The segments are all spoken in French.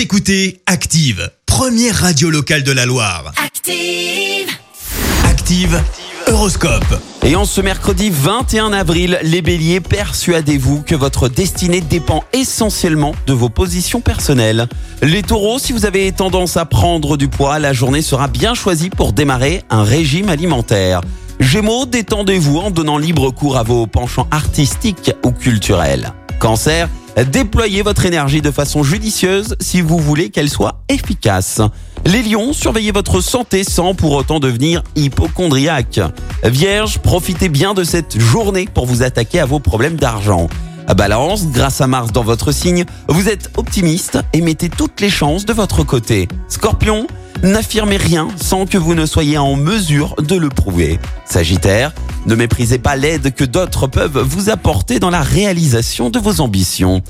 Vous écoutez Active, première radio locale de la Loire. Active. Active, Horoscope. Et en ce mercredi 21 avril, les béliers, persuadez-vous que votre destinée dépend essentiellement de vos positions personnelles. Les taureaux, si vous avez tendance à prendre du poids, la journée sera bien choisie pour démarrer un régime alimentaire. Gémeaux, détendez-vous en donnant libre cours à vos penchants artistiques ou culturels. Cancer, déployez votre énergie de façon judicieuse si vous voulez qu'elle soit efficace. Les lions, surveillez votre santé sans pour autant devenir hypochondriaque. Vierge, profitez bien de cette journée pour vous attaquer à vos problèmes d'argent. Balance, grâce à Mars dans votre signe, vous êtes optimiste et mettez toutes les chances de votre côté. Scorpion, n'affirmez rien sans que vous ne soyez en mesure de le prouver. Sagittaire, ne méprisez pas l'aide que d'autres peuvent vous apporter dans la réalisation de vos ambitions.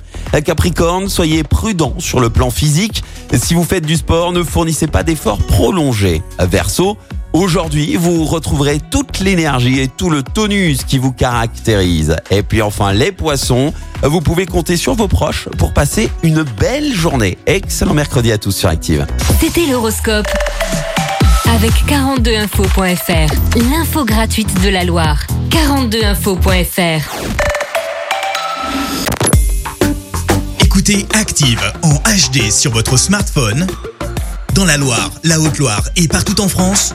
Capricorne, soyez prudent sur le plan physique. Si vous faites du sport, ne fournissez pas d'efforts prolongés. Verseau, Aujourd'hui, vous retrouverez toute l'énergie et tout le tonus qui vous caractérise. Et puis enfin, les poissons, vous pouvez compter sur vos proches pour passer une belle journée. Excellent mercredi à tous sur Active. C'était l'horoscope. Avec 42info.fr, l'info gratuite de la Loire. 42info.fr. Écoutez Active en HD sur votre smartphone, dans la Loire, la Haute-Loire et partout en France,